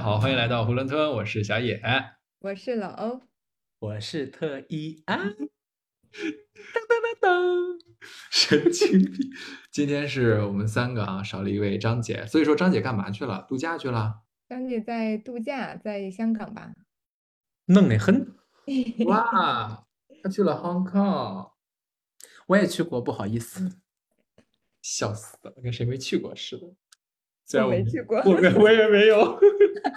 好，欢迎来到囫囵吞，我是小野。我是老欧，我是特一啊，噔噔噔噔，神经病！今天是我们三个啊，少了一位张姐，所以说张姐干嘛去了？度假去了？张姐在度假，在香港吧？弄得很。哇，她去了 Hong Kong，我也去过，不好意思，笑死了，跟谁没去过似的。虽然我没去过，我没我也没有。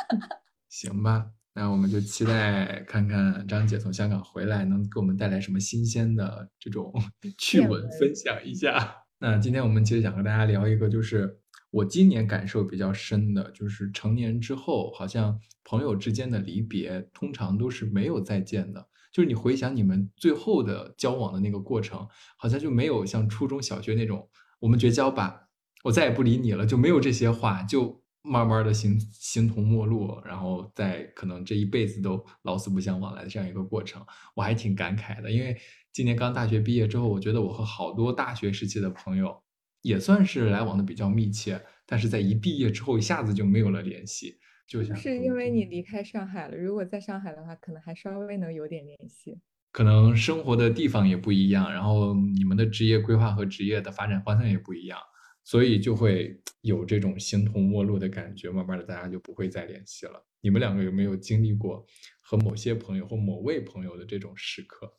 行吧，那我们就期待看看张姐从香港回来能给我们带来什么新鲜的这种趣闻分享一下。那今天我们其实想和大家聊一个，就是我今年感受比较深的，就是成年之后，好像朋友之间的离别通常都是没有再见的。就是你回想你们最后的交往的那个过程，好像就没有像初中小学那种我们绝交吧。我再也不理你了，就没有这些话，就慢慢的形形同陌路，然后在可能这一辈子都老死不相往来的这样一个过程，我还挺感慨的。因为今年刚大学毕业之后，我觉得我和好多大学时期的朋友也算是来往的比较密切，但是在一毕业之后，一下子就没有了联系。就像是因为你离开上海了，如果在上海的话，可能还稍微能有点联系。可能生活的地方也不一样，然后你们的职业规划和职业的发展方向也不一样。所以就会有这种形同陌路的感觉，慢慢的大家就不会再联系了。你们两个有没有经历过和某些朋友或某位朋友的这种时刻？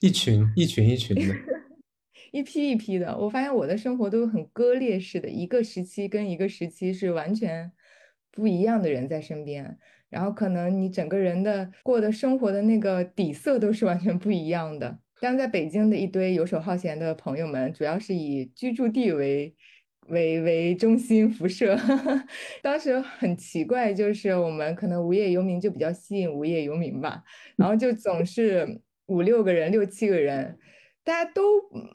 一群一群一群的，一批一批的。我发现我的生活都很割裂式的，一个时期跟一个时期是完全不一样的人在身边，然后可能你整个人的过的生活的那个底色都是完全不一样的。但在北京的一堆游手好闲的朋友们，主要是以居住地为。为为中心辐射，当时很奇怪，就是我们可能无业游民就比较吸引无业游民吧，然后就总是五六个人、六七个人，大家都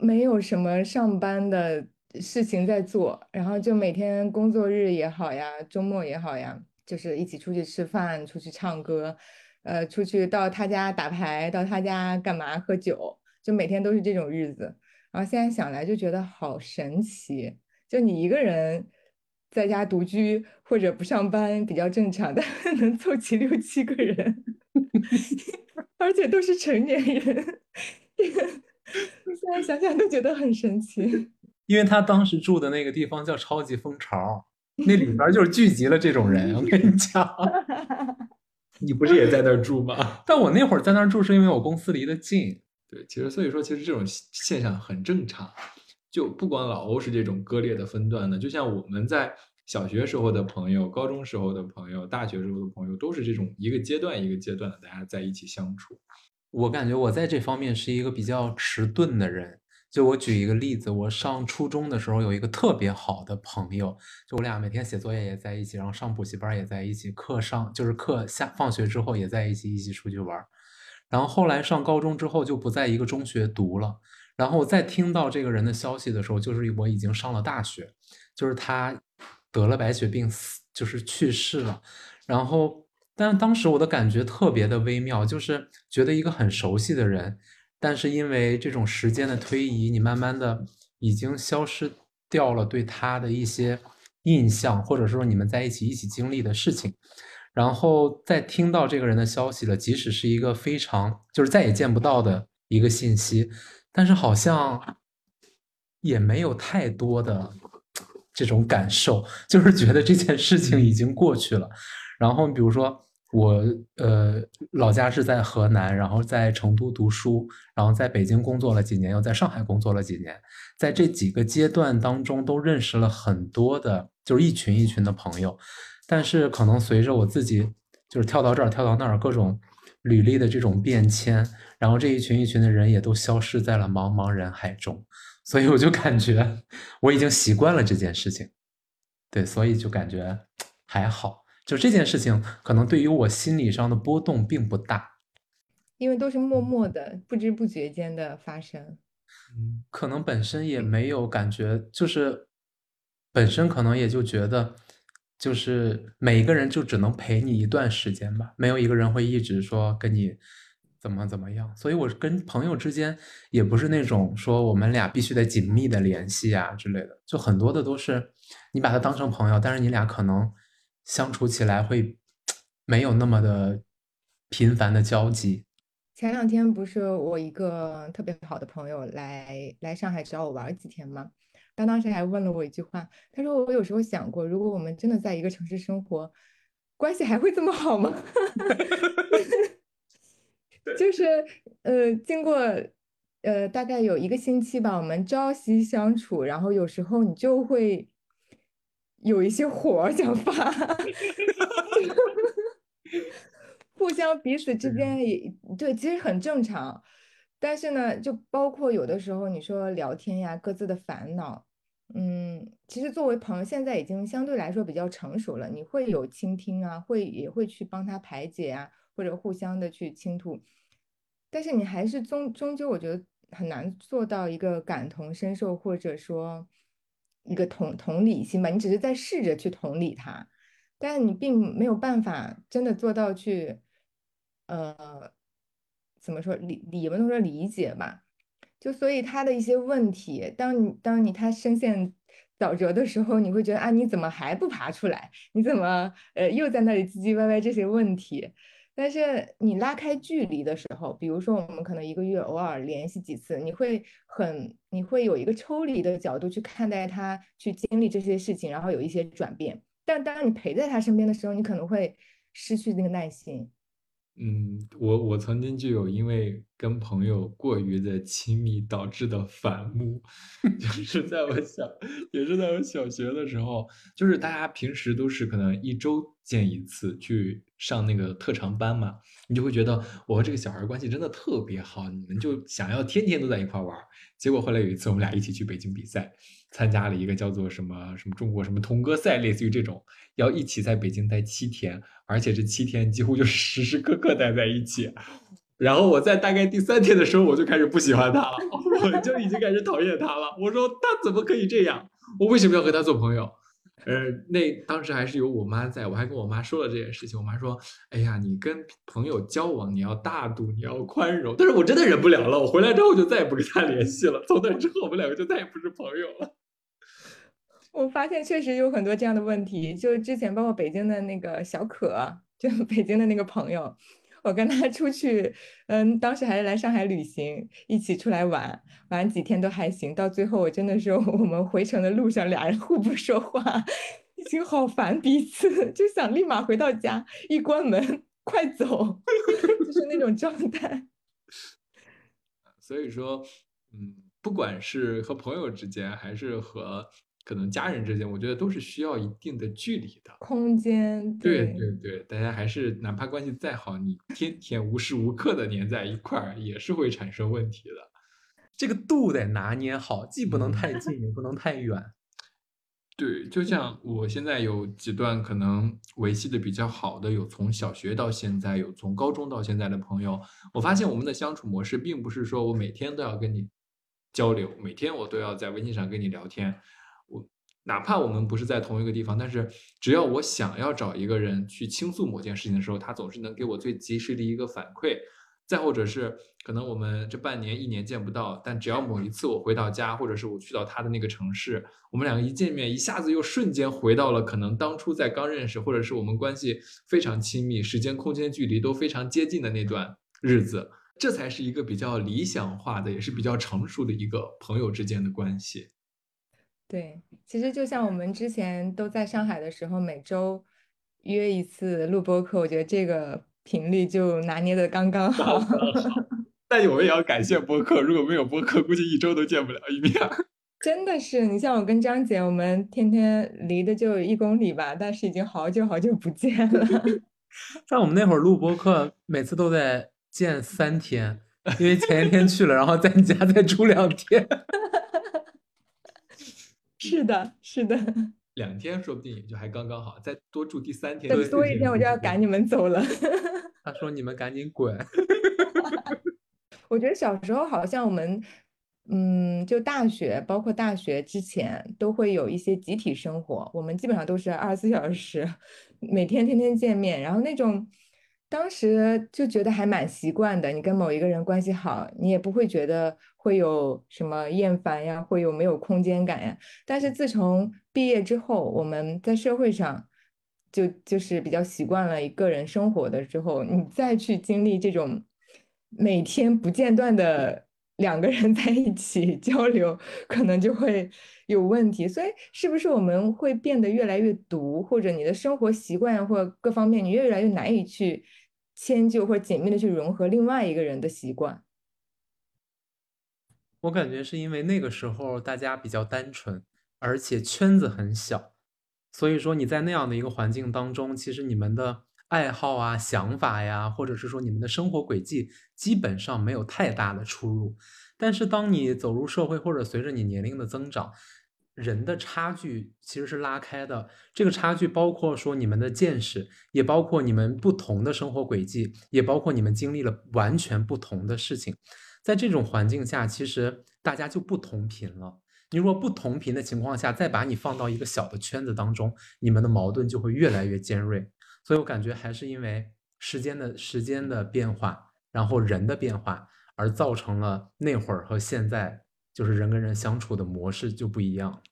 没有什么上班的事情在做，然后就每天工作日也好呀，周末也好呀，就是一起出去吃饭、出去唱歌，呃，出去到他家打牌，到他家干嘛喝酒，就每天都是这种日子。然后现在想来就觉得好神奇。就你一个人在家独居或者不上班比较正常，但 能凑齐六七个人，而且都是成年人，现在想想都觉得很神奇。因为他当时住的那个地方叫超级蜂巢，那里边就是聚集了这种人。我跟你讲，你不是也在那儿住吗？但我那会儿在那儿住是因为我公司离得近。对，其实所以说，其实这种现象很正常。就不管老欧是这种割裂的分段的，就像我们在小学时候的朋友、高中时候的朋友、大学时候的朋友，都是这种一个阶段一个阶段的大家在一起相处。我感觉我在这方面是一个比较迟钝的人。就我举一个例子，我上初中的时候有一个特别好的朋友，就我俩每天写作业也在一起，然后上补习班也在一起，课上就是课下放学之后也在一起，一起出去玩。然后后来上高中之后就不在一个中学读了。然后我再听到这个人的消息的时候，就是我已经上了大学，就是他得了白血病死，就是去世了。然后，但当时我的感觉特别的微妙，就是觉得一个很熟悉的人，但是因为这种时间的推移，你慢慢的已经消失掉了对他的一些印象，或者说你们在一起一起经历的事情。然后再听到这个人的消息了，即使是一个非常就是再也见不到的一个信息。但是好像也没有太多的这种感受，就是觉得这件事情已经过去了。然后比如说我呃老家是在河南，然后在成都读书，然后在北京工作了几年，又在上海工作了几年，在这几个阶段当中都认识了很多的，就是一群一群的朋友。但是可能随着我自己就是跳到这儿跳到那儿各种履历的这种变迁。然后这一群一群的人也都消失在了茫茫人海中，所以我就感觉我已经习惯了这件事情，对，所以就感觉还好。就这件事情，可能对于我心理上的波动并不大，因为都是默默的、不知不觉间的发生。嗯，可能本身也没有感觉，就是本身可能也就觉得，就是每一个人就只能陪你一段时间吧，没有一个人会一直说跟你。怎么怎么样？所以我跟朋友之间也不是那种说我们俩必须得紧密的联系啊之类的，就很多的都是你把他当成朋友，但是你俩可能相处起来会没有那么的频繁的交集。前两天不是我一个特别好的朋友来来上海找我玩几天吗？他当时还问了我一句话，他说我有时候想过，如果我们真的在一个城市生活，关系还会这么好吗？就是呃，经过呃大概有一个星期吧，我们朝夕相处，然后有时候你就会有一些火想发。互相彼此之间也对，其实很正常。但是呢，就包括有的时候你说聊天呀，各自的烦恼，嗯，其实作为朋友，现在已经相对来说比较成熟了。你会有倾听啊，会也会去帮他排解啊，或者互相的去倾吐。但是你还是终终究，我觉得很难做到一个感同身受，或者说一个同同理心吧。你只是在试着去同理他，但你并没有办法真的做到去。呃，怎么说理理不能说理解吧？就所以他的一些问题，当你当你他深陷沼泽的时候，你会觉得啊，你怎么还不爬出来？你怎么呃又在那里唧唧歪歪这些问题？但是你拉开距离的时候，比如说我们可能一个月偶尔联系几次，你会很你会有一个抽离的角度去看待他，去经历这些事情，然后有一些转变。但当你陪在他身边的时候，你可能会失去那个耐心。嗯，我我曾经就有因为跟朋友过于的亲密导致的反目，就是在我小，也是在我小学的时候，就是大家平时都是可能一周见一次去上那个特长班嘛，你就会觉得我和这个小孩关系真的特别好，你们就想要天天都在一块玩。结果后来有一次我们俩一起去北京比赛，参加了一个叫做什么什么中国什么童歌赛，类似于这种，要一起在北京待七天。而且这七天几乎就时时刻刻待在一起，然后我在大概第三天的时候，我就开始不喜欢他了，我就已经开始讨厌他了。我说他怎么可以这样？我为什么要和他做朋友？呃，那当时还是有我妈在，我还跟我妈说了这件事情。我妈说：“哎呀，你跟朋友交往，你要大度，你要宽容。”但是我真的忍不了了。我回来之后就再也不跟他联系了。从那之后，我们两个就再也不是朋友了。我发现确实有很多这样的问题，就之前包括北京的那个小可，就北京的那个朋友，我跟他出去，嗯，当时还是来上海旅行，一起出来玩，玩几天都还行，到最后我真的是 我们回程的路上，俩人互不说话，已经好烦彼此，就想立马回到家，一关门快走，就是那种状态。所以说，嗯，不管是和朋友之间，还是和。可能家人之间，我觉得都是需要一定的距离的空间。对对对，大家还是哪怕关系再好，你天天无时无刻的黏在一块儿，也是会产生问题的。这个度得拿捏好，既不能太近，也不能太远。对，就像我现在有几段可能维系的比较好的，有从小学到现在，有从高中到现在的朋友，我发现我们的相处模式并不是说我每天都要跟你交流，每天我都要在微信上跟你聊天。哪怕我们不是在同一个地方，但是只要我想要找一个人去倾诉某件事情的时候，他总是能给我最及时的一个反馈。再或者是可能我们这半年、一年见不到，但只要某一次我回到家，或者是我去到他的那个城市，我们两个一见面，一下子又瞬间回到了可能当初在刚认识，或者是我们关系非常亲密、时间、空间、距离都非常接近的那段日子。这才是一个比较理想化的，也是比较成熟的一个朋友之间的关系。对，其实就像我们之前都在上海的时候，每周约一次录播课，我觉得这个频率就拿捏的刚刚好。但我们也要感谢播客，如果没有播客，估计一周都见不了一面。真的是，你像我跟张姐，我们天天离的就一公里吧，但是已经好久好久不见了。像我们那会儿录播课，每次都得见三天，因为前一天去了，然后在你家再住两天。是的，是的，两天说不定也就还刚刚好，再多住第三天，再多一天我就要赶你们走了。他说：“你们赶紧滚。”我觉得小时候好像我们，嗯，就大学，包括大学之前，都会有一些集体生活，我们基本上都是二十四小时，每天天天见面，然后那种。当时就觉得还蛮习惯的，你跟某一个人关系好，你也不会觉得会有什么厌烦呀，会有没有空间感呀。但是自从毕业之后，我们在社会上就就是比较习惯了一个人生活的之后，你再去经历这种每天不间断的两个人 在一起交流，可能就会有问题。所以，是不是我们会变得越来越独，或者你的生活习惯或各方面，你越来越难以去迁就或者紧密的去融合另外一个人的习惯？我感觉是因为那个时候大家比较单纯，而且圈子很小，所以说你在那样的一个环境当中，其实你们的爱好啊、想法呀，或者是说你们的生活轨迹，基本上没有太大的出入。但是当你走入社会，或者随着你年龄的增长，人的差距其实是拉开的。这个差距包括说你们的见识，也包括你们不同的生活轨迹，也包括你们经历了完全不同的事情。在这种环境下，其实大家就不同频了。你如果不同频的情况下，再把你放到一个小的圈子当中，你们的矛盾就会越来越尖锐。所以我感觉还是因为时间的时间的变化，然后人的变化，而造成了那会儿和现在就是人跟人相处的模式就不一样。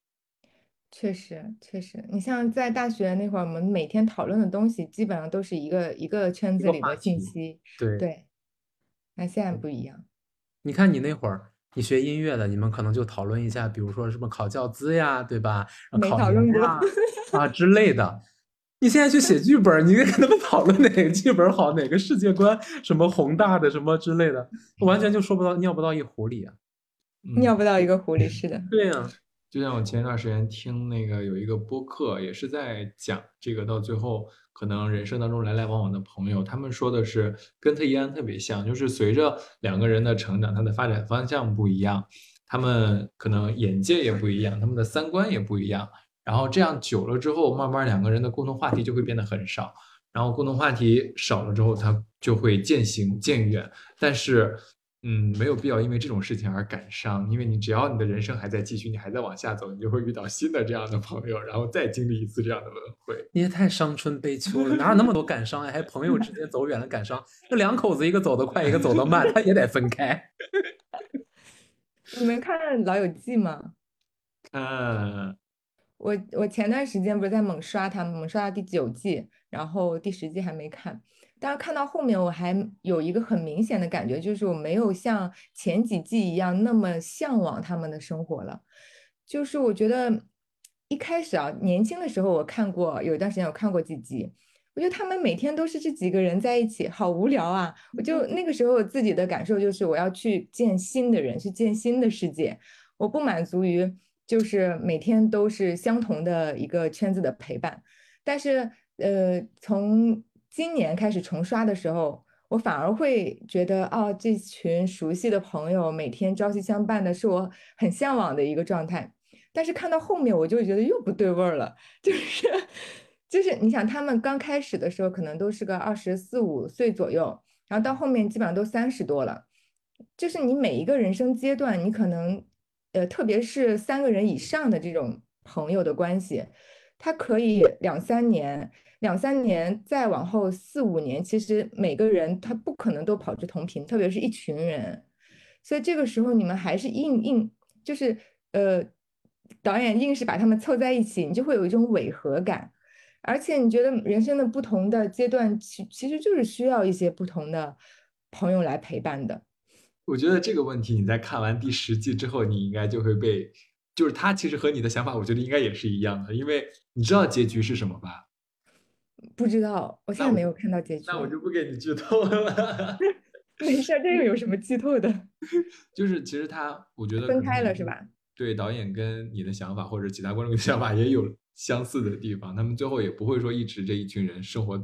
确实，确实，你像在大学那会儿，我们每天讨论的东西基本上都是一个一个圈子里的信息。对对，那现在不一样。你看你那会儿，你学音乐的，你们可能就讨论一下，比如说什么考教资呀，对吧？没讨论过 啊之类的。你现在去写剧本，你跟他们讨论哪个剧本好，哪个世界观什么宏大的什么之类的，完全就说不到尿不到一壶里啊，尿不到一个壶里，是的。对呀。就像我前一段时间听那个有一个播客，也是在讲这个，到最后可能人生当中来来往往的朋友，他们说的是跟特一安特别像，就是随着两个人的成长，他的发展方向不一样，他们可能眼界也不一样，他们的三观也不一样，然后这样久了之后，慢慢两个人的共同话题就会变得很少，然后共同话题少了之后，他就会渐行渐远，但是。嗯，没有必要因为这种事情而感伤，因为你只要你的人生还在继续，你还在往下走，你就会遇到新的这样的朋友，然后再经历一次这样的轮回。你也太伤春悲秋了，哪有那么多感伤呀？还朋友之间走远了感伤？那两口子一个走得快，一个走得慢，他也得分开。你们看《老友记》吗？看。我我前段时间不是在猛刷它，猛刷到第九季，然后第十季还没看。但是看到后面，我还有一个很明显的感觉，就是我没有像前几季一样那么向往他们的生活了。就是我觉得一开始啊，年轻的时候我看过，有一段时间我看过几集，我觉得他们每天都是这几个人在一起，好无聊啊！我就那个时候自己的感受就是，我要去见新的人，去见新的世界，我不满足于就是每天都是相同的一个圈子的陪伴。但是呃，从今年开始重刷的时候，我反而会觉得，哦，这群熟悉的朋友每天朝夕相伴的，是我很向往的一个状态。但是看到后面，我就觉得又不对味儿了，就是，就是你想，他们刚开始的时候可能都是个二十四五岁左右，然后到后面基本上都三十多了，就是你每一个人生阶段，你可能，呃，特别是三个人以上的这种朋友的关系，他可以两三年。两三年再往后四五年，其实每个人他不可能都跑去同频，特别是一群人，所以这个时候你们还是硬硬就是呃，导演硬是把他们凑在一起，你就会有一种违和感，而且你觉得人生的不同的阶段，其其实就是需要一些不同的朋友来陪伴的。我觉得这个问题你在看完第十季之后，你应该就会被，就是他其实和你的想法，我觉得应该也是一样的，因为你知道结局是什么吧？不知道，我现在没有看到结局。那我就不给你剧透了。没事，这个有什么剧透的？就是其实他，我觉得分开了是吧？对，导演跟你的想法或者其他观众的想法也有相似的地方。他们最后也不会说一直这一群人生活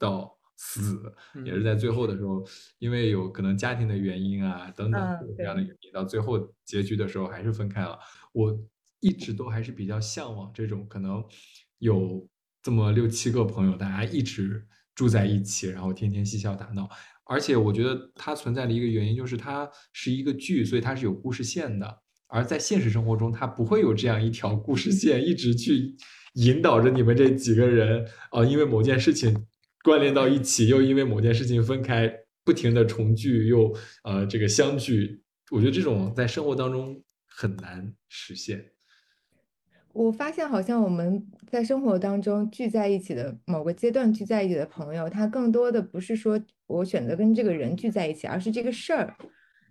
到死，也是在最后的时候，因为有可能家庭的原因啊等等这样的原因，到最后结局的时候还是分开了。我一直都还是比较向往这种可能有。这么六七个朋友，大家一直住在一起，然后天天嬉笑打闹。而且我觉得它存在的一个原因就是它是一个剧，所以它是有故事线的。而在现实生活中，它不会有这样一条故事线一直去引导着你们这几个人啊，因为某件事情关联到一起，又因为某件事情分开，不停的重聚又呃这个相聚。我觉得这种在生活当中很难实现。我发现好像我们在生活当中聚在一起的某个阶段聚在一起的朋友，他更多的不是说我选择跟这个人聚在一起，而是这个事儿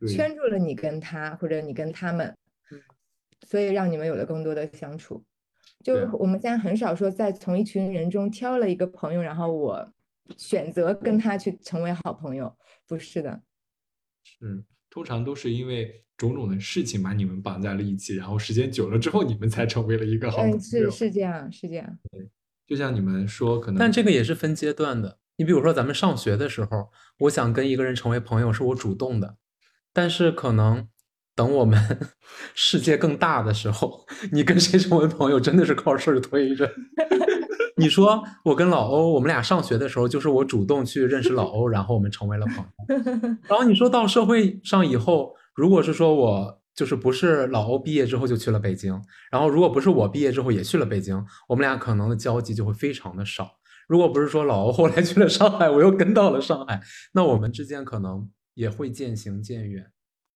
圈住了你跟他或者你跟他们，所以让你们有了更多的相处。就我们现在很少说在从一群人中挑了一个朋友，然后我选择跟他去成为好朋友，不是的。是，通常都是因为。种种的事情把你们绑在了一起，然后时间久了之后，你们才成为了一个好朋友。是是这样，是这样。对，就像你们说，可能但这个也是分阶段的。你比如说，咱们上学的时候，我想跟一个人成为朋友，是我主动的。但是可能等我们 世界更大的时候，你跟谁成为朋友，真的是靠事儿推着。你说我跟老欧，我们俩上学的时候，就是我主动去认识老欧，然后我们成为了朋友。然后你说到社会上以后。如果是说我就是不是老欧毕业之后就去了北京，然后如果不是我毕业之后也去了北京，我们俩可能的交集就会非常的少。如果不是说老欧后来去了上海，我又跟到了上海，那我们之间可能也会渐行渐远。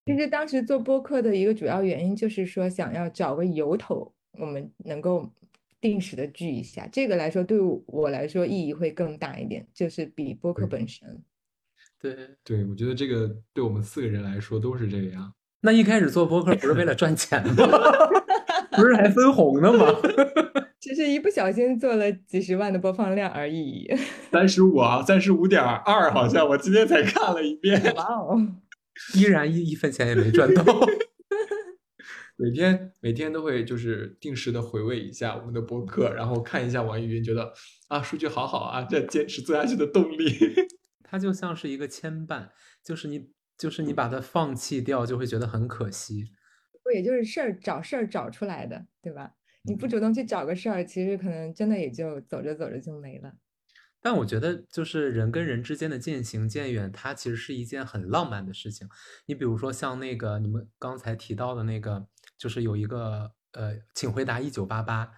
其实当时做播客的一个主要原因就是说想要找个由头，我们能够定时的聚一下。这个来说对我来说意义会更大一点，就是比播客本身。对对，我觉得这个对我们四个人来说都是这样。那一开始做播客不是为了赚钱吗？不是还分红的吗？只是一不小心做了几十万的播放量而已。三十五啊，三十五点二，好像我今天才看了一遍。哇哦，依然一一分钱也没赚到。每天每天都会就是定时的回味一下我们的博客，然后看一下网易云，觉得啊数据好好啊，这坚持做下去的动力。它就像是一个牵绊，就是你，就是你把它放弃掉，就会觉得很可惜。不也就是事儿找事儿找出来的，对吧？你不主动去找个事儿，其实可能真的也就走着走着就没了。但我觉得，就是人跟人之间的渐行渐远，它其实是一件很浪漫的事情。你比如说像那个你们刚才提到的那个，就是有一个呃，请回答一九八八，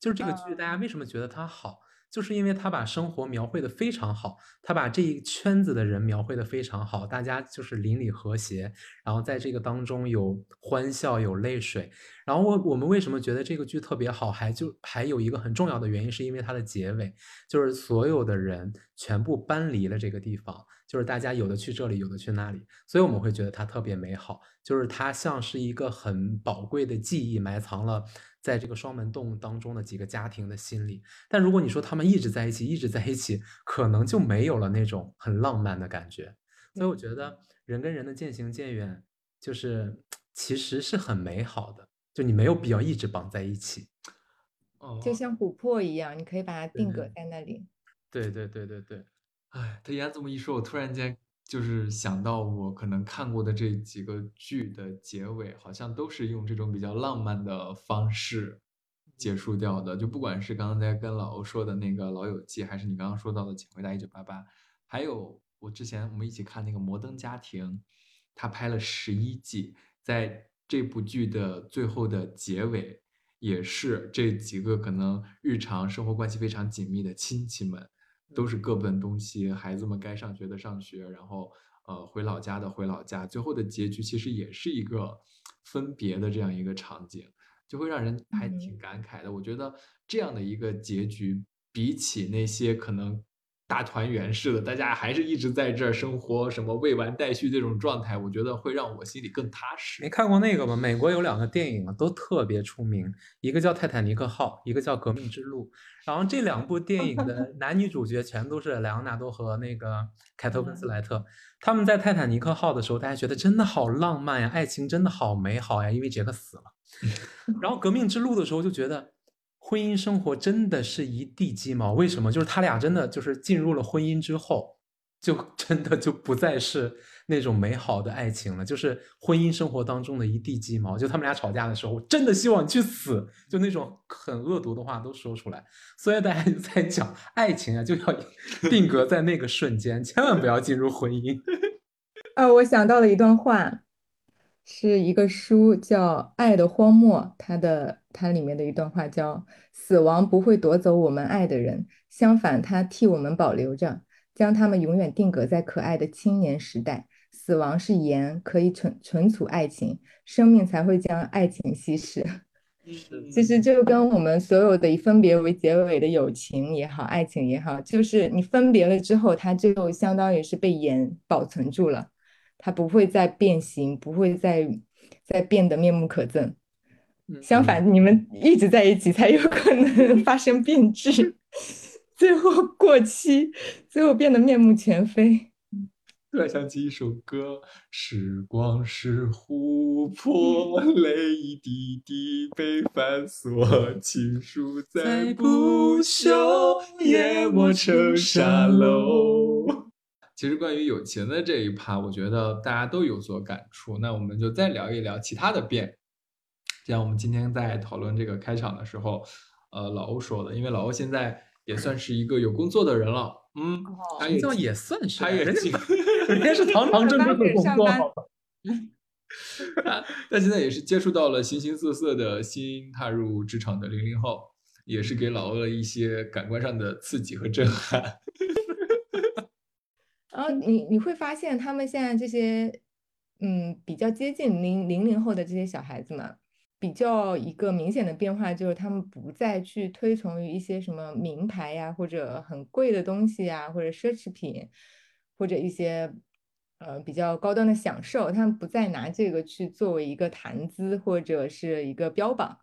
就是这个剧，大家为什么觉得它好？就是因为他把生活描绘的非常好，他把这一圈子的人描绘的非常好，大家就是邻里和谐，然后在这个当中有欢笑有泪水。然后我我们为什么觉得这个剧特别好？还就还有一个很重要的原因，是因为它的结尾，就是所有的人全部搬离了这个地方，就是大家有的去这里，有的去那里，所以我们会觉得它特别美好，就是它像是一个很宝贵的记忆，埋藏了。在这个双门洞当中的几个家庭的心理，但如果你说他们一直在一起，一直在一起，可能就没有了那种很浪漫的感觉。所以我觉得人跟人的渐行渐远，就是其实是很美好的，就你没有必要一直绑在一起。哦，就像琥珀一样，你可以把它定格在那里。对对对对对。哎，他言这么一说，我突然间。就是想到我可能看过的这几个剧的结尾，好像都是用这种比较浪漫的方式结束掉的。就不管是刚才跟老欧说的那个《老友记》，还是你刚刚说到的《请回答一九八八》，还有我之前我们一起看那个《摩登家庭》，他拍了十一季，在这部剧的最后的结尾，也是这几个可能日常生活关系非常紧密的亲戚们。都是各奔东西，孩子们该上学的上学，然后呃回老家的回老家，最后的结局其实也是一个分别的这样一个场景，就会让人还挺感慨的。我觉得这样的一个结局，比起那些可能。大团圆似的，大家还是一直在这儿生活，什么未完待续这种状态，我觉得会让我心里更踏实。没看过那个吗？美国有两个电影啊，都特别出名，一个叫《泰坦尼克号》，一个叫《革命之路》。然后这两部电影的 男女主角全都是莱昂纳多和那个凯特温斯莱特。他们在泰坦尼克号的时候，大家觉得真的好浪漫呀，爱情真的好美好呀，因为杰克死了。然后《革命之路》的时候就觉得。婚姻生活真的是一地鸡毛，为什么？就是他俩真的就是进入了婚姻之后，就真的就不再是那种美好的爱情了，就是婚姻生活当中的一地鸡毛。就他们俩吵架的时候，我真的希望你去死，就那种很恶毒的话都说出来。所以大家就在讲爱情啊，就要定格在那个瞬间，千万不要进入婚姻。呃，我想到了一段话。是一个书叫《爱的荒漠》，它的它里面的一段话叫：“死亡不会夺走我们爱的人，相反，它替我们保留着，将他们永远定格在可爱的青年时代。死亡是盐，可以存存储爱情，生命才会将爱情稀释。”其实就跟我们所有的以分别为结尾的友情也好，爱情也好，就是你分别了之后，它就相当于是被盐保存住了，它不会再变形，不会再再变得面目可憎。相反，你们一直在一起才有可能发生变质，最后过期，最后变得面目全非。突然想起一首歌：时光是琥珀，泪一滴滴被反锁，情书再不朽，淹没成沙漏。其实关于友情的这一趴，我觉得大家都有所感触。那我们就再聊一聊其他的变。像我们今天在讨论这个开场的时候，呃，老欧说的，因为老欧现在也算是一个有工作的人了，嗯，他也也算是，他也人家 人家是堂堂正正的工作，他他现在也是接触到了形形色色的新踏入职场的零零后，也是给老欧了一些感官上的刺激和震撼。然后你你会发现，他们现在这些嗯比较接近零零零后的这些小孩子们。比较一个明显的变化就是，他们不再去推崇于一些什么名牌呀，或者很贵的东西呀，或者奢侈品，或者一些呃比较高端的享受，他们不再拿这个去作为一个谈资或者是一个标榜。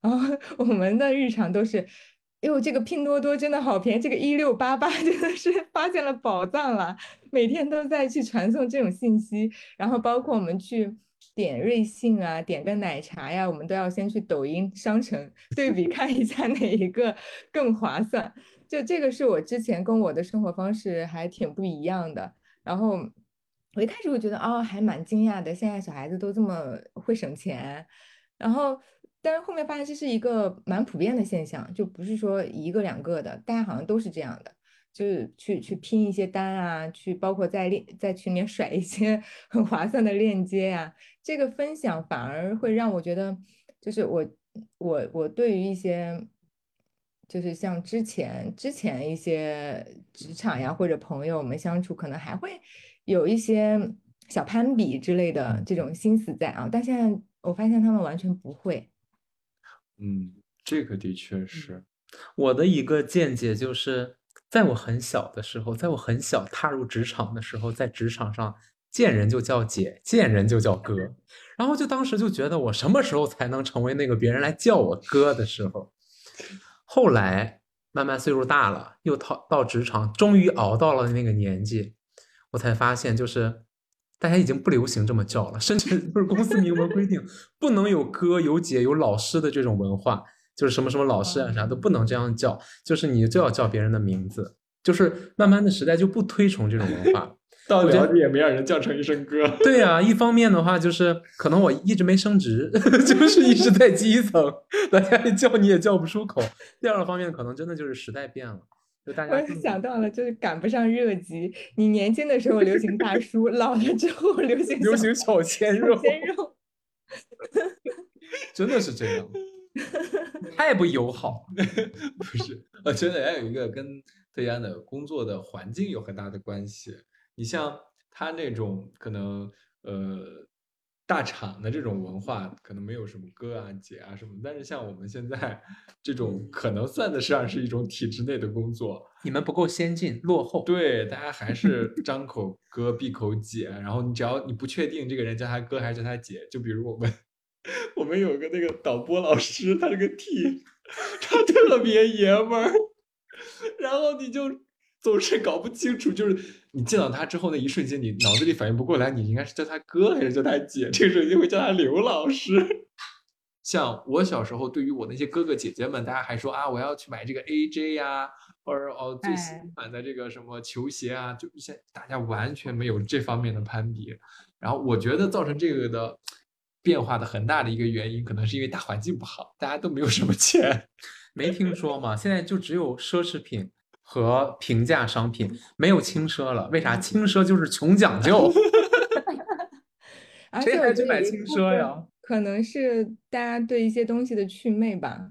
然后我们的日常都是，哎呦，这个拼多多真的好便宜，这个一六八八真的是 发现了宝藏了，每天都在去传送这种信息，然后包括我们去。点瑞幸啊，点个奶茶呀，我们都要先去抖音商城 对比看一下哪一个更划算。就这个是我之前跟我的生活方式还挺不一样的。然后我一开始会觉得哦，还蛮惊讶的，现在小孩子都这么会省钱。然后，但是后面发现这是一个蛮普遍的现象，就不是说一个两个的，大家好像都是这样的。就是去去拼一些单啊，去包括在链在群里面甩一些 很划算的链接呀，这个分享反而会让我觉得，就是我我我对于一些，就是像之前之前一些职场呀或者朋友们相处，可能还会有一些小攀比之类的这种心思在啊，但现在我发现他们完全不会。嗯，这个的确是我的一个见解就是。在我很小的时候，在我很小踏入职场的时候，在职场上见人就叫姐，见人就叫哥，然后就当时就觉得我什么时候才能成为那个别人来叫我哥的时候。后来慢慢岁数大了，又到到职场，终于熬到了那个年纪，我才发现就是大家已经不流行这么叫了，甚至 就是公司明文规定不能有哥有姐有老师的这种文化。就是什么什么老师啊，啥都不能这样叫，就是你就要叫别人的名字。就是慢慢的时代就不推崇这种文化，到了也没让人叫成一声哥。对呀，一方面的话就是可能我一直没升职，就是一直在基层，大家叫你也叫不出口。第二个方面可能真的就是时代变了，就大家。我想到了，就是赶不上热级。你年轻的时候流行大叔，老了之后流行流行小鲜肉。鲜肉，真的是这样。太不友好，不是？我觉得还有一个跟特安的工作的环境有很大的关系。你像他那种可能呃大厂的这种文化，可能没有什么哥啊姐啊什么。但是像我们现在 这种，可能算得上是一种体制内的工作。你们不够先进，落后。对，大家还是张口哥闭口姐，然后你只要你不确定这个人叫他哥还是叫他姐，就比如我们。我们有个那个导播老师，他是个 T，他特别爷们儿，然后你就总是搞不清楚，就是你见到他之后那一瞬间，你脑子里反应不过来，你应该是叫他哥还是叫他姐，这个时候就会叫他刘老师。像我小时候，对于我那些哥哥姐姐们，大家还说啊，我要去买这个 AJ 呀，或者哦最新款的这个什么球鞋啊，就现大家完全没有这方面的攀比。然后我觉得造成这个的。变化的很大的一个原因，可能是因为大环境不好，大家都没有什么钱。没听说吗？现在就只有奢侈品和平价商品，没有轻奢了。为啥？轻奢就是穷讲究。谁还去买轻奢呀？可能是大家对一些东西的祛魅吧。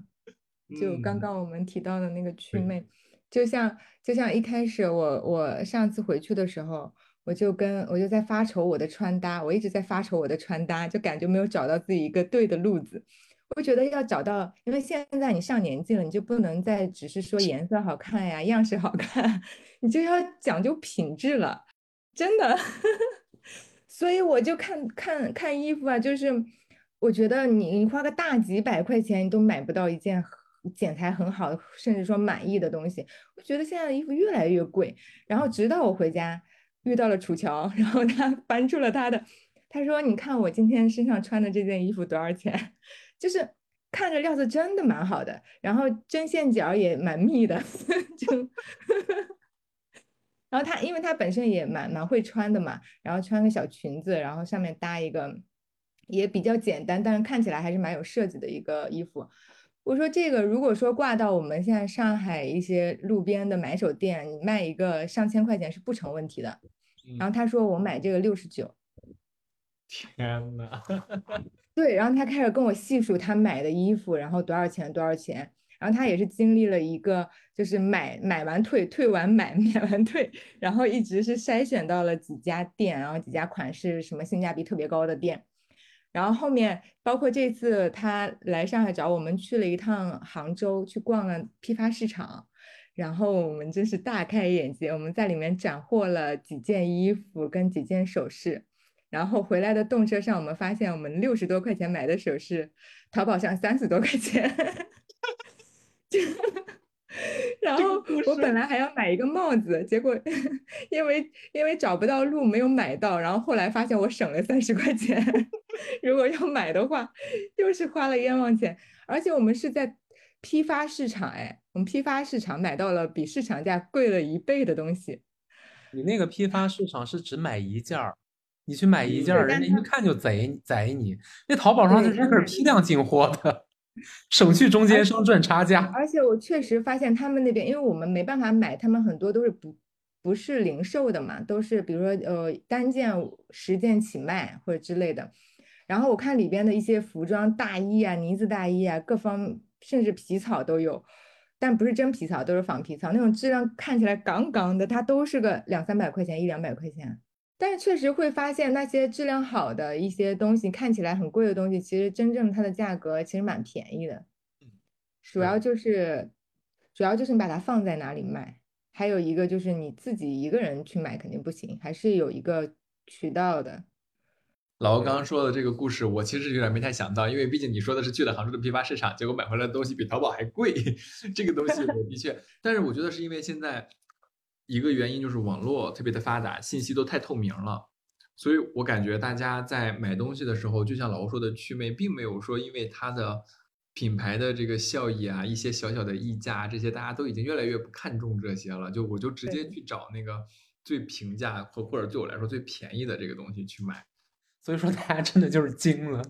就刚刚我们提到的那个祛魅，就像就像一开始我我上次回去的时候。我就跟我就在发愁我的穿搭，我一直在发愁我的穿搭，就感觉没有找到自己一个对的路子。我觉得要找到，因为现在你上年纪了，你就不能再只是说颜色好看呀、样式好看，你就要讲究品质了，真的。所以我就看看看衣服啊，就是我觉得你你花个大几百块钱，你都买不到一件剪裁很好，甚至说满意的东西。我觉得现在的衣服越来越贵。然后直到我回家遇到了楚乔，然后他搬出了他的，他说：“你看我今天身上穿的这件衣服多少钱？” 就是看着料子真的蛮好的，然后针线脚也蛮密的，就，然后他因为他本身也蛮蛮会穿的嘛，然后穿个小裙子，然后上面搭一个也比较简单，但是看起来还是蛮有设计的一个衣服。我说这个如果说挂到我们现在上海一些路边的买手店，卖一个上千块钱是不成问题的。然后他说我买这个六十九。天呐！对，然后他开始跟我细数他买的衣服，然后多少钱多少钱。然后他也是经历了一个，就是买买完退，退完买，买完退，然后一直是筛选到了几家店，然后几家款式什么性价比特别高的店。然后后面包括这次他来上海找我们，去了一趟杭州，去逛了批发市场，然后我们真是大开眼界，我们在里面斩获了几件衣服跟几件首饰。然后回来的动车上，我们发现我们六十多块钱买的首饰，淘宝上三十多块钱。然后我本来还要买一个帽子，结果 因为因为找不到路没有买到，然后后来发现我省了三十块钱。如果要买的话，又是花了冤枉钱。而且我们是在批发市场，哎，我们批发市场买到了比市场价贵了一倍的东西。你那个批发市场是只买一件儿？你去买一件儿，人家一看就宰宰你。那淘宝上是可是批量进货的，省去中间商赚差价。而且我确实发现他们那边，因为我们没办法买，他们很多都是不不是零售的嘛，都是比如说呃单件十件起卖或者之类的。然后我看里边的一些服装大衣啊、呢子大衣啊，各方甚至皮草都有，但不是真皮草，都是仿皮草，那种质量看起来杠杠的，它都是个两三百块钱，一两百块钱。但是确实会发现那些质量好的一些东西，看起来很贵的东西，其实真正它的价格其实蛮便宜的。主要就是，主要就是你把它放在哪里卖，还有一个就是你自己一个人去买肯定不行，还是有一个渠道的。老欧刚刚说的这个故事，我其实有点没太想到，因为毕竟你说的是去了杭州的批发市场，结果买回来的东西比淘宝还贵，这个东西我的确，但是我觉得是因为现在。一个原因就是网络特别的发达，信息都太透明了，所以我感觉大家在买东西的时候，就像老欧说的，祛魅并没有说因为它的品牌的这个效益啊，一些小小的溢价这些，大家都已经越来越不看重这些了。就我就直接去找那个最平价或或者对我来说最便宜的这个东西去买。所以说大家真的就是精了。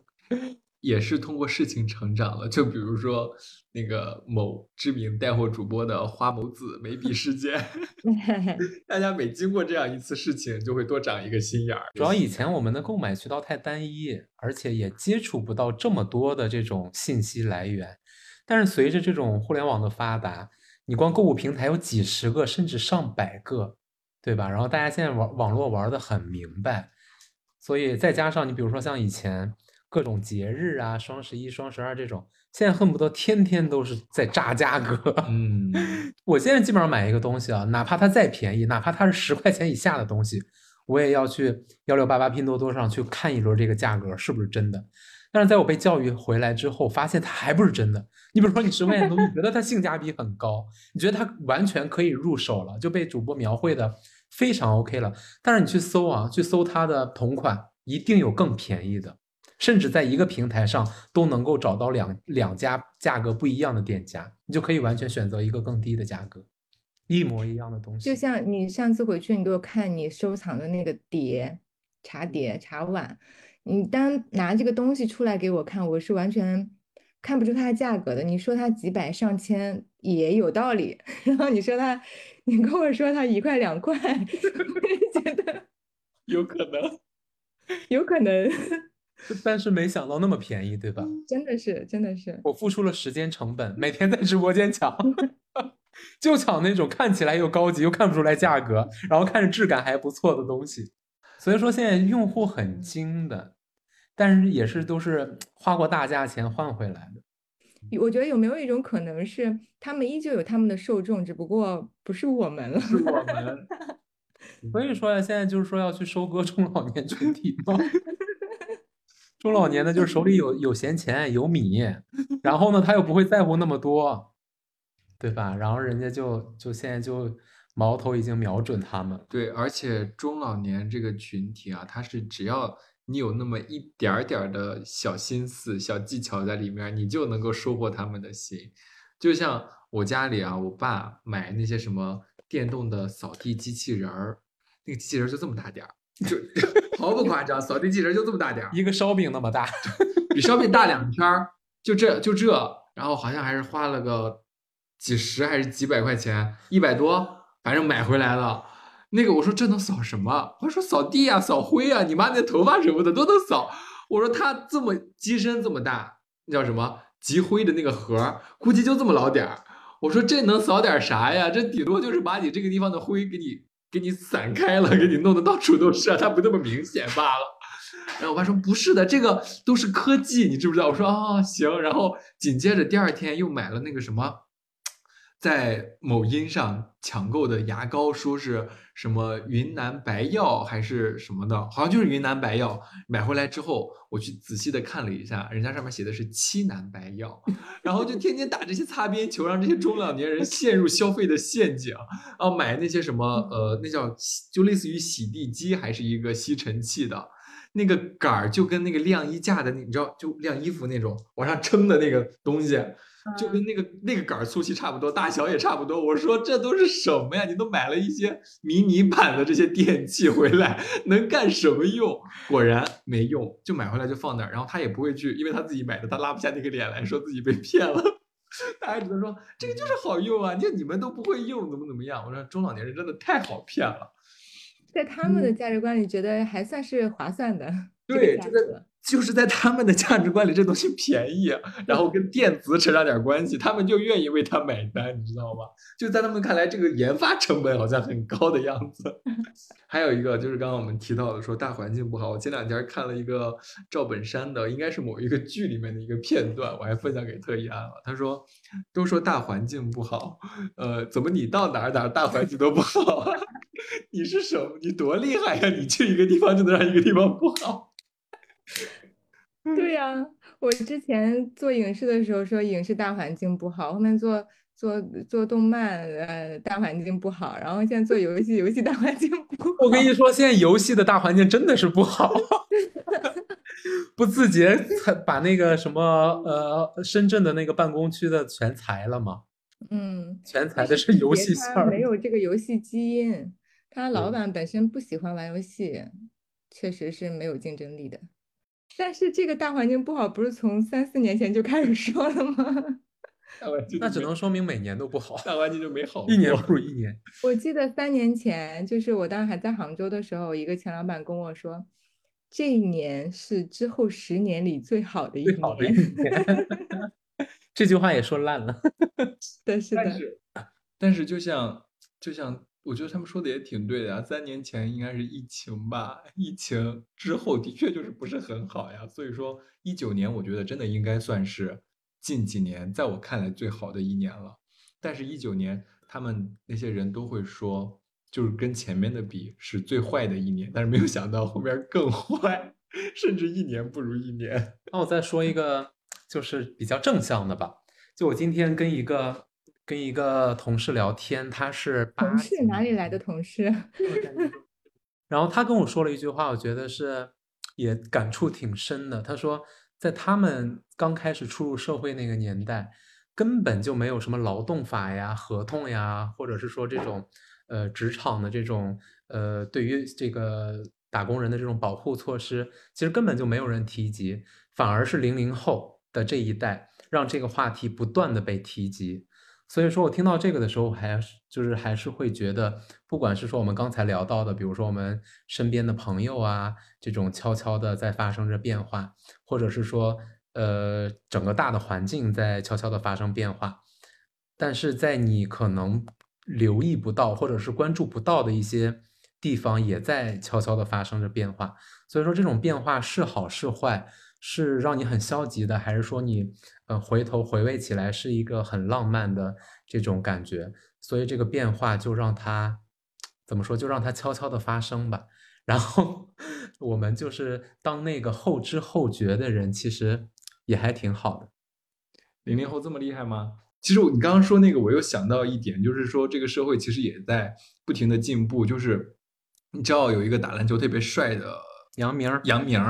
也是通过事情成长了，就比如说那个某知名带货主播的花某子眉笔事件，大家每经过这样一次事情，就会多长一个心眼儿。主要以前我们的购买渠道太单一，而且也接触不到这么多的这种信息来源。但是随着这种互联网的发达，你光购物平台有几十个甚至上百个，对吧？然后大家现在网网络玩的很明白，所以再加上你比如说像以前。各种节日啊，双十一、双十二这种，现在恨不得天天都是在炸价格。嗯，我现在基本上买一个东西啊，哪怕它再便宜，哪怕它是十块钱以下的东西，我也要去幺六八八、拼多多上去看一轮这个价格是不是真的。但是在我被教育回来之后，发现它还不是真的。你比如说，你十块钱东西，觉得它性价比很高，你觉得它完全可以入手了，就被主播描绘的非常 OK 了。但是你去搜啊，去搜它的同款，一定有更便宜的。甚至在一个平台上都能够找到两两家价格不一样的店家，你就可以完全选择一个更低的价格，一模一样的东西。就像你上次回去，你给我看你收藏的那个碟、茶碟、茶碗，你当拿这个东西出来给我看，我是完全看不出它的价格的。你说它几百上千也有道理，然后你说它，你跟我说它一块两块，我也觉得 有可能，有可能。但是没想到那么便宜，对吧？真的是，真的是，我付出了时间成本，每天在直播间抢，就抢那种看起来又高级又看不出来价格，然后看着质感还不错的东西。所以说现在用户很精的，但是也是都是花过大价钱换回来的。我觉得有没有一种可能是，他们依旧有他们的受众，只不过不是我们了。是我们。所以说呀，现在就是说要去收割中老年群体嘛？中老年呢就是手里有有闲钱有米，然后呢他又不会在乎那么多，对吧？然后人家就就现在就矛头已经瞄准他们。对，而且中老年这个群体啊，他是只要你有那么一点儿点儿的小心思、小技巧在里面，你就能够收获他们的心。就像我家里啊，我爸买那些什么电动的扫地机器人儿，那个机器人就这么大点儿。就 毫不夸张，扫地机器人就这么大点儿，一个烧饼那么大，比烧饼大两圈儿，就这就这，然后好像还是花了个几十还是几百块钱，一百多，反正买回来了。那个我说这能扫什么？我说扫地呀，扫灰呀，你妈那头发什么的都能扫。我说它这么机身这么大，那叫什么集灰的那个盒，估计就这么老点儿。我说这能扫点啥呀？这顶多就是把你这个地方的灰给你。给你散开了，给你弄得到处都是，它不那么明显罢了。然后我爸说不是的，这个都是科技，你知不知道？我说啊行。然后紧接着第二天又买了那个什么。在某音上抢购的牙膏，说是什么云南白药还是什么的，好像就是云南白药。买回来之后，我去仔细的看了一下，人家上面写的是七南白药，然后就天天打这些擦边球，让这些中老年人陷入消费的陷阱。啊，买那些什么呃，那叫就类似于洗地机，还是一个吸尘器的，那个杆儿就跟那个晾衣架的那，你知道就晾衣服那种往上撑的那个东西。就跟那个那个杆儿粗细差不多，大小也差不多。我说这都是什么呀？你都买了一些迷你版的这些电器回来，能干什么用？果然没用，就买回来就放那儿。然后他也不会去，因为他自己买的，他拉不下那个脸来说自己被骗了。他还只能说这个就是好用啊，就你们都不会用，怎么怎么样？我说中老年人真的太好骗了，在他们的价值观里，觉得还算是划算的。对，这个。就是在他们的价值观里，这东西便宜，然后跟电子扯上点关系，他们就愿意为它买单，你知道吗？就在他们看来，这个研发成本好像很高的样子。还有一个就是刚刚我们提到的，说大环境不好。我前两天看了一个赵本山的，应该是某一个剧里面的一个片段，我还分享给特一安了。他说：“都说大环境不好，呃，怎么你到哪儿哪儿大环境都不好啊？你是什么？你多厉害呀？你去一个地方就能让一个地方不好？”对呀，我之前做影视的时候说影视大环境不好，后面做做做动漫，呃，大环境不好，然后现在做游戏，游戏大环境不好。我跟你说，现在游戏的大环境真的是不好，不自觉才把那个什么呃深圳的那个办公区的全裁了吗？嗯，全裁的是游戏线儿，没有这个游戏基因，他老板本身不喜欢玩游戏，确实是没有竞争力的。但是这个大环境不好，不是从三四年前就开始说了吗？那只能说明每年都不好，大环境就没好，一年不如一年。我记得三年前，就是我当时还在杭州的时候，一个前老板跟我说，这一年是之后十年里最好的一年。这句话也说烂了。对，是的。但是，但是就像就像。我觉得他们说的也挺对的呀，三年前应该是疫情吧，疫情之后的确就是不是很好呀，所以说一九年我觉得真的应该算是近几年在我看来最好的一年了。但是，一九年他们那些人都会说，就是跟前面的比是最坏的一年，但是没有想到后面更坏，甚至一年不如一年。那我再说一个，就是比较正向的吧，就我今天跟一个。跟一个同事聊天，他是同事哪里来的同事？然后他跟我说了一句话，我觉得是也感触挺深的。他说，在他们刚开始初入社会那个年代，根本就没有什么劳动法呀、合同呀，或者是说这种呃职场的这种呃对于这个打工人的这种保护措施，其实根本就没有人提及，反而是零零后的这一代让这个话题不断的被提及。所以说我听到这个的时候，还是就是还是会觉得，不管是说我们刚才聊到的，比如说我们身边的朋友啊，这种悄悄的在发生着变化，或者是说，呃，整个大的环境在悄悄的发生变化，但是在你可能留意不到或者是关注不到的一些地方也在悄悄的发生着变化。所以说，这种变化是好是坏，是让你很消极的，还是说你呃回头回味起来是一个很浪漫的这种感觉？所以这个变化就让它怎么说，就让它悄悄的发生吧。然后 我们就是当那个后知后觉的人，其实也还挺好的。零零后这么厉害吗？其实你刚刚说那个，我又想到一点，就是说这个社会其实也在不停的进步。就是你知道有一个打篮球特别帅的杨明，杨明，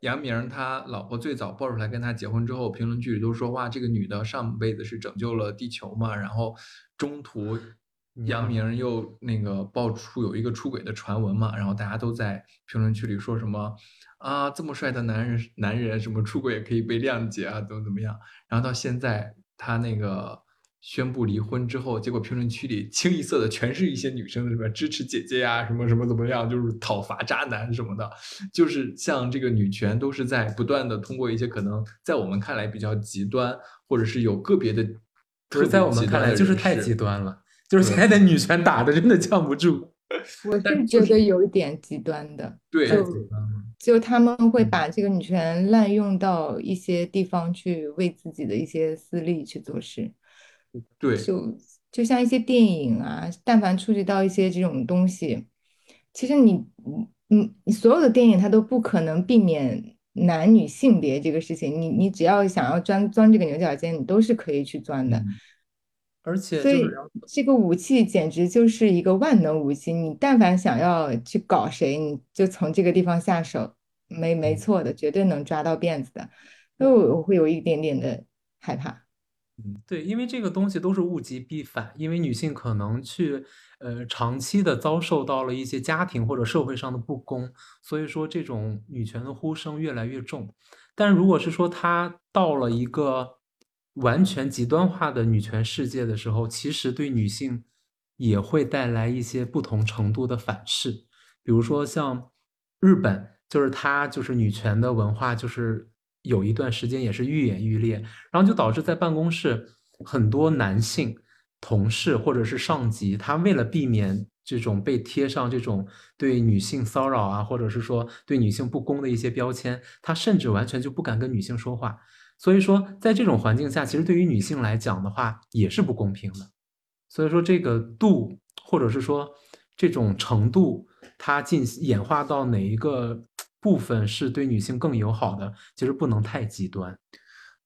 杨明他老婆最早爆出来跟他结婚之后，评论区里都说哇，这个女的上辈子是拯救了地球嘛。然后中途杨明又那个爆出有一个出轨的传闻嘛，然后大家都在评论区里说什么。啊，这么帅的男人，男人什么出轨也可以被谅解啊，怎么怎么样？然后到现在他那个宣布离婚之后，结果评论区里清一色的全是一些女生什么支持姐姐呀，什么什么怎么样，就是讨伐渣男什么的，就是像这个女权都是在不断的通过一些可能在我们看来比较极端，或者是有个别的，不是在我们看来就是太极端了，就是现在的女权打的真的降不住。我是觉得有一点极端的，对，就就他们会把这个女权滥用到一些地方去，为自己的一些私利去做事。对，就就像一些电影啊，但凡触及到一些这种东西，其实你，嗯你所有的电影它都不可能避免男女性别这个事情，你你只要想要钻钻这个牛角尖，你都是可以去钻的。而且，所以这个武器简直就是一个万能武器。你但凡想要去搞谁，你就从这个地方下手，没没错的，绝对能抓到辫子的。所以我会有一点点的害怕。嗯，对，因为这个东西都是物极必反，因为女性可能去呃长期的遭受到了一些家庭或者社会上的不公，所以说这种女权的呼声越来越重。但如果是说她到了一个。完全极端化的女权世界的时候，其实对女性也会带来一些不同程度的反噬。比如说像日本，就是它就是女权的文化，就是有一段时间也是愈演愈烈，然后就导致在办公室很多男性同事或者是上级，他为了避免这种被贴上这种对女性骚扰啊，或者是说对女性不公的一些标签，他甚至完全就不敢跟女性说话。所以说，在这种环境下，其实对于女性来讲的话，也是不公平的。所以说，这个度，或者是说这种程度，它进演化到哪一个部分是对女性更友好的，其实不能太极端。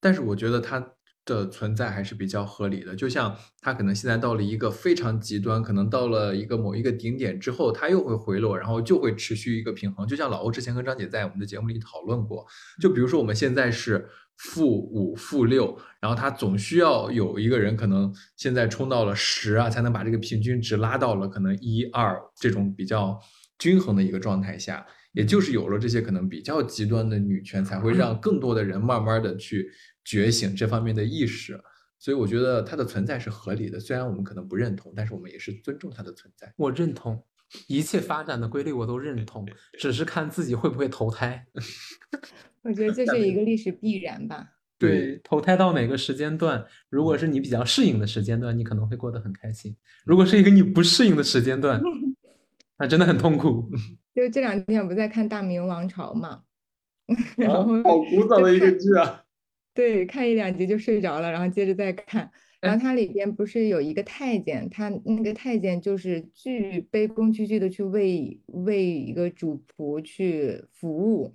但是我觉得它的存在还是比较合理的。就像它可能现在到了一个非常极端，可能到了一个某一个顶点之后，它又会回落，然后就会持续一个平衡。就像老欧之前跟张姐在我们的节目里讨论过，就比如说我们现在是。负五、负六，然后他总需要有一个人，可能现在冲到了十啊，才能把这个平均值拉到了可能一二这种比较均衡的一个状态下。也就是有了这些可能比较极端的女权，才会让更多的人慢慢的去觉醒这方面的意识。所以我觉得它的存在是合理的，虽然我们可能不认同，但是我们也是尊重它的存在。我认同一切发展的规律，我都认同，只是看自己会不会投胎。我觉得这是一个历史必然吧。对，投胎到哪个时间段，如果是你比较适应的时间段，你可能会过得很开心；如果是一个你不适应的时间段，那真的很痛苦。就这两天我不在看《大明王朝》嘛，然后好古早的一个剧啊。对，看一两集就睡着了，然后接着再看。然后它里边不是有一个太监，他那个太监就是巨卑躬屈膝的去为为一个主仆去服务。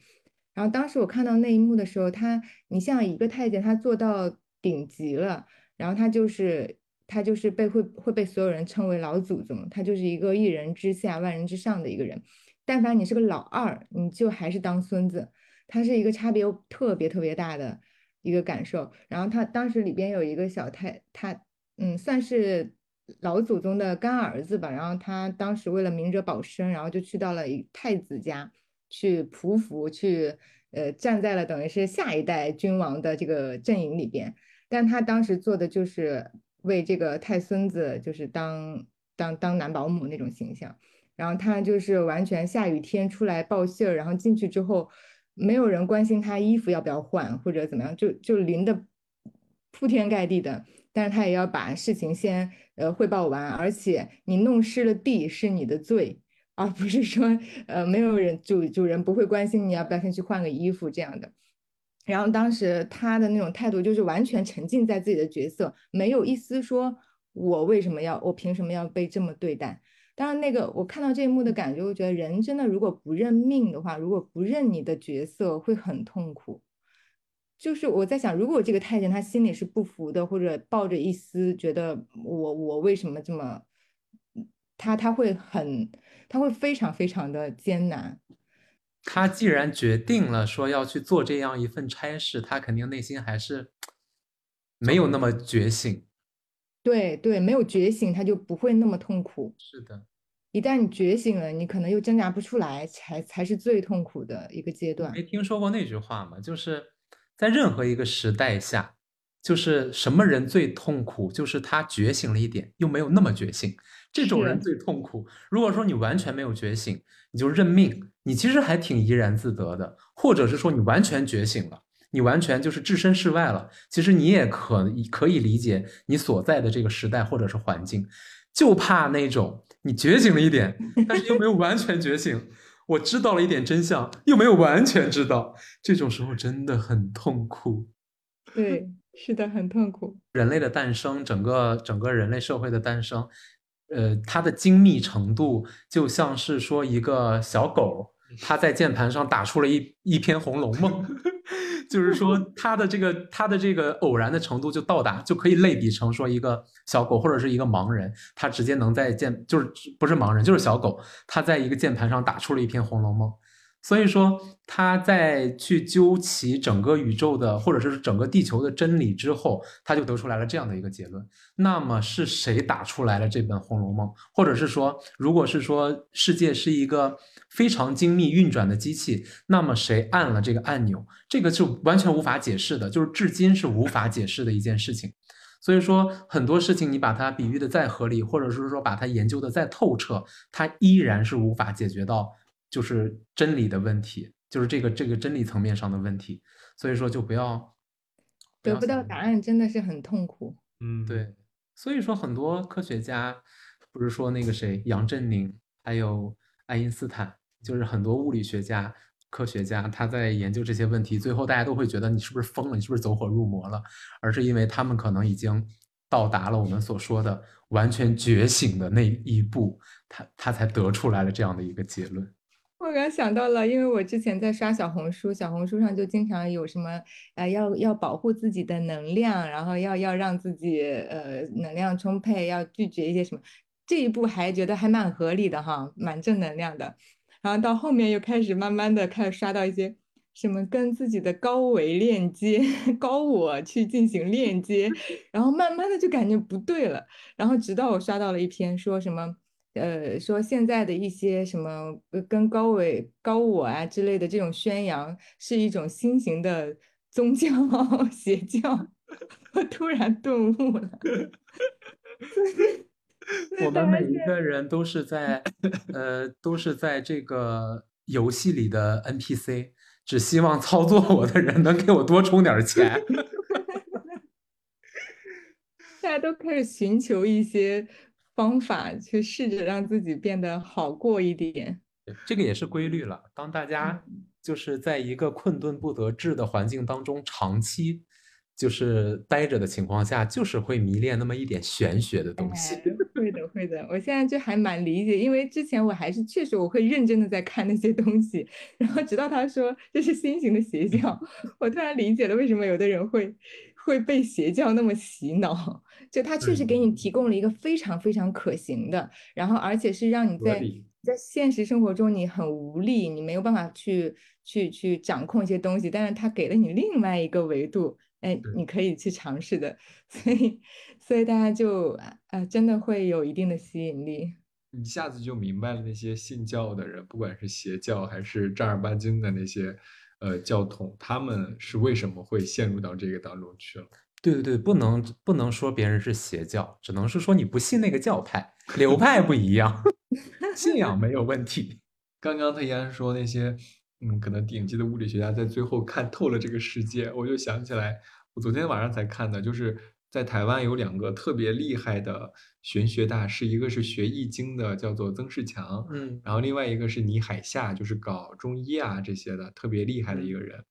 然后当时我看到那一幕的时候，他，你像一个太监，他做到顶级了，然后他就是他就是被会会被所有人称为老祖宗，他就是一个一人之下万人之上的一个人。但凡你是个老二，你就还是当孙子，他是一个差别又特别特别大的一个感受。然后他当时里边有一个小太，他嗯算是老祖宗的干儿子吧，然后他当时为了明哲保身，然后就去到了太子家。去匍匐，去呃站在了等于是下一代君王的这个阵营里边，但他当时做的就是为这个太孙子就是当当当男保姆那种形象，然后他就是完全下雨天出来报信儿，然后进去之后没有人关心他衣服要不要换或者怎么样，就就淋的铺天盖地的，但是他也要把事情先呃汇报完，而且你弄湿了地是你的罪。而不是说呃没有人主主人不会关心你要不要先去换个衣服这样的。然后当时他的那种态度就是完全沉浸在自己的角色，没有一丝说我为什么要我凭什么要被这么对待。当然，那个我看到这一幕的感觉，我觉得人真的如果不认命的话，如果不认你的角色，会很痛苦。就是我在想，如果这个太监他心里是不服的，或者抱着一丝觉得我我为什么这么，他他会很他会非常非常的艰难。他既然决定了说要去做这样一份差事，他肯定内心还是没有那么觉醒。对对，没有觉醒，他就不会那么痛苦。是的，一旦你觉醒了，你可能又挣扎不出来，才才是最痛苦的一个阶段。没听说过那句话吗？就是在任何一个时代下，就是什么人最痛苦？就是他觉醒了一点，又没有那么觉醒，这种人最痛苦。如果说你完全没有觉醒，你就认命，你其实还挺怡然自得的；或者是说你完全觉醒了。你完全就是置身事外了。其实你也可可以理解你所在的这个时代或者是环境，就怕那种你觉醒了一点，但是又没有完全觉醒。我知道了一点真相，又没有完全知道，这种时候真的很痛苦。对，是的，很痛苦。人类的诞生，整个整个人类社会的诞生，呃，它的精密程度就像是说一个小狗，它在键盘上打出了一一篇《红楼梦》。就是说，他的这个他的这个偶然的程度就到达，就可以类比成说一个小狗或者是一个盲人，他直接能在键就是不是盲人就是小狗，他在一个键盘上打出了一篇《红楼梦》。所以说，他在去究其整个宇宙的，或者是整个地球的真理之后，他就得出来了这样的一个结论。那么是谁打出来了这本《红楼梦》？或者是说，如果是说世界是一个非常精密运转的机器，那么谁按了这个按钮？这个是完全无法解释的，就是至今是无法解释的一件事情。所以说，很多事情你把它比喻的再合理，或者是说把它研究的再透彻，它依然是无法解决到。就是真理的问题，就是这个这个真理层面上的问题，所以说就不要得不到答案，真的是很痛苦。嗯，对，所以说很多科学家，不是说那个谁杨振宁，还有爱因斯坦，就是很多物理学家、科学家，他在研究这些问题，最后大家都会觉得你是不是疯了，你是不是走火入魔了，而是因为他们可能已经到达了我们所说的完全觉醒的那一步，他他才得出来了这样的一个结论。我刚想到了，因为我之前在刷小红书，小红书上就经常有什么，呃，要要保护自己的能量，然后要要让自己呃能量充沛，要拒绝一些什么，这一步还觉得还蛮合理的哈，蛮正能量的。然后到后面又开始慢慢的开始刷到一些什么跟自己的高维链接、高我去进行链接，然后慢慢的就感觉不对了。然后直到我刷到了一篇说什么。呃，说现在的一些什么跟高伟、高我啊之类的这种宣扬，是一种新型的宗教 邪教，我突然顿悟了。我们每一个人都是在，呃，都是在这个游戏里的 NPC，只希望操作我的人能给我多充点钱。大家都开始寻求一些。方法去试着让自己变得好过一点，这个也是规律了。当大家就是在一个困顿不得志的环境当中长期就是待着的情况下，就是会迷恋那么一点玄学的东西。会的，会的。我现在就还蛮理解，因为之前我还是确实我会认真的在看那些东西，然后直到他说这是新型的邪教，我突然理解了为什么有的人会会被邪教那么洗脑。就他确实给你提供了一个非常非常可行的，然后而且是让你在在现实生活中你很无力，你没有办法去去去掌控一些东西，但是他给了你另外一个维度，哎，你可以去尝试的，所以所以大家就啊真的会有一定的吸引力，一下子就明白了那些信教的人，不管是邪教还是正儿八经的那些呃教统，他们是为什么会陷入到这个当中去了。对对对，不能不能说别人是邪教，只能是说你不信那个教派，流派不一样，信仰没有问题。刚刚他依然说那些，嗯，可能顶级的物理学家在最后看透了这个世界，我就想起来，我昨天晚上才看的，就是在台湾有两个特别厉害的玄学大师，一个是学易经的，叫做曾仕强，嗯然后另外一个是倪海厦，就是搞中医啊这些的，特别厉害的一个人。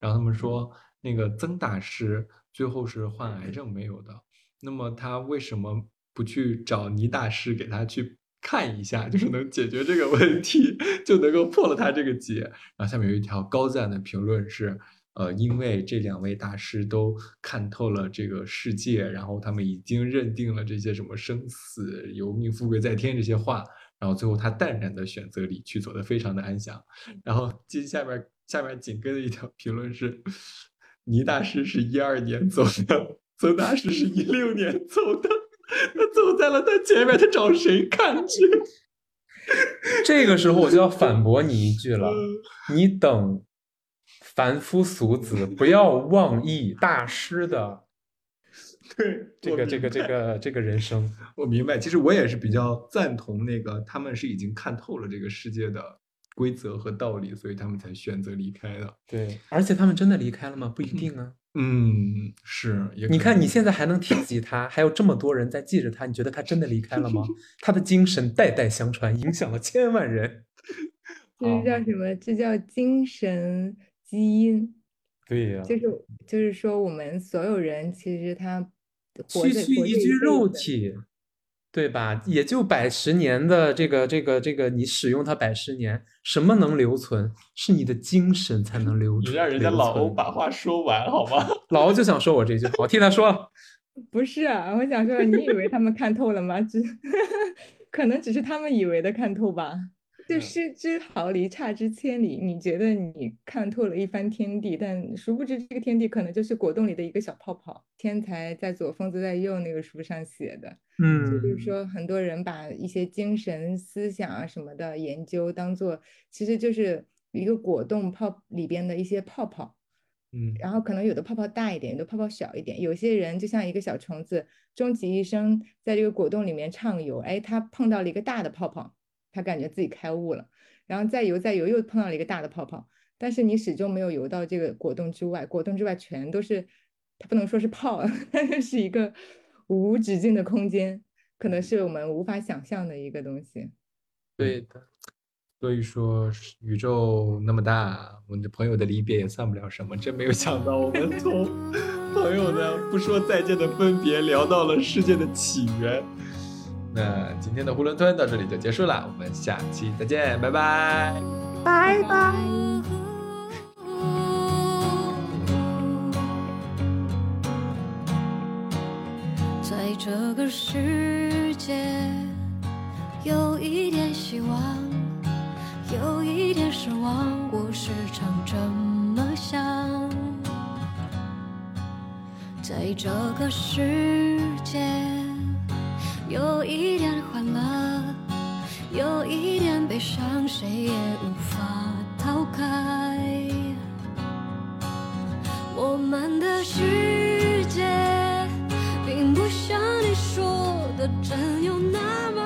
然后他们说，那个曾大师最后是患癌症没有的，那么他为什么不去找倪大师给他去看一下，就是能解决这个问题，就能够破了他这个结？然后下面有一条高赞的评论是。呃，因为这两位大师都看透了这个世界，然后他们已经认定了这些什么生死、由命、富贵在天这些话，然后最后他淡然的选择离去，走得非常的安详。然后接下面下面紧跟的一条 评论是：倪大师是一二年走的，曾大师是一六年走的，他走在了他前面，他找谁看去？这个时候我就要反驳你一句了，嗯你等凡夫俗子不要妄议大师的 对，这个这个这个这个人生。我明白，其实我也是比较赞同那个，他们是已经看透了这个世界的规则和道理，所以他们才选择离开的。对，而且他们真的离开了吗？不一定啊。嗯，是，也你看，你现在还能提及他，还有这么多人在记着他，你觉得他真的离开了吗？他的精神代代相传，影响了千万人。这是叫哦什么？这叫精神基因。对呀、就是就是说，我们所有人其实他活区区一具肉体，对吧？也就百十年的这个这个这个，你使用它百十年，什么能留存？是你的精神才能留存。你让人家老欧把话说完好吗？老欧就想说我这句话，我替他说。不是啊，我想说，你以为他们看透了吗？只 可能只是他们以为的看透吧。就嗯失之毫厘，差之千里。你觉得你看透了一番天地，但殊不知这个天地可能就是果冻里的一个小泡泡。天才在左，疯子在右那个书上写的，嗯就是嗯，说很多人把一些精神思想啊什么的研究当做，其实就是一个果冻泡里边的一些泡泡。嗯然后可能有的泡泡大一点，有的泡泡小一点。有些人就像一个小虫子，终其一生在这个果冻里面畅游，哎，他碰到了一个大的泡泡，他感觉自己开悟了，然后再游再游，又碰到了一个大的泡泡，但是你始终没有游到这个果冻之外，果冻之外全都是，它不能说是泡，它就是一个无止境的空间，可能是我们无法想象的一个东西。对的。所以说，宇宙那么大，我们的朋友的离别也算不了什么。真没有想到，我们从 朋友的不说再见的分别，聊到了世界的起源。那今天的囫囵吞到这里就结束了，我们下期再见，拜拜。拜拜。在这个世界，有一点希望，有一点失望，我时常这么想。在这个世界，有一点欢乐有一点悲伤谁也无法逃开。我们的世界并不像你说的真有那么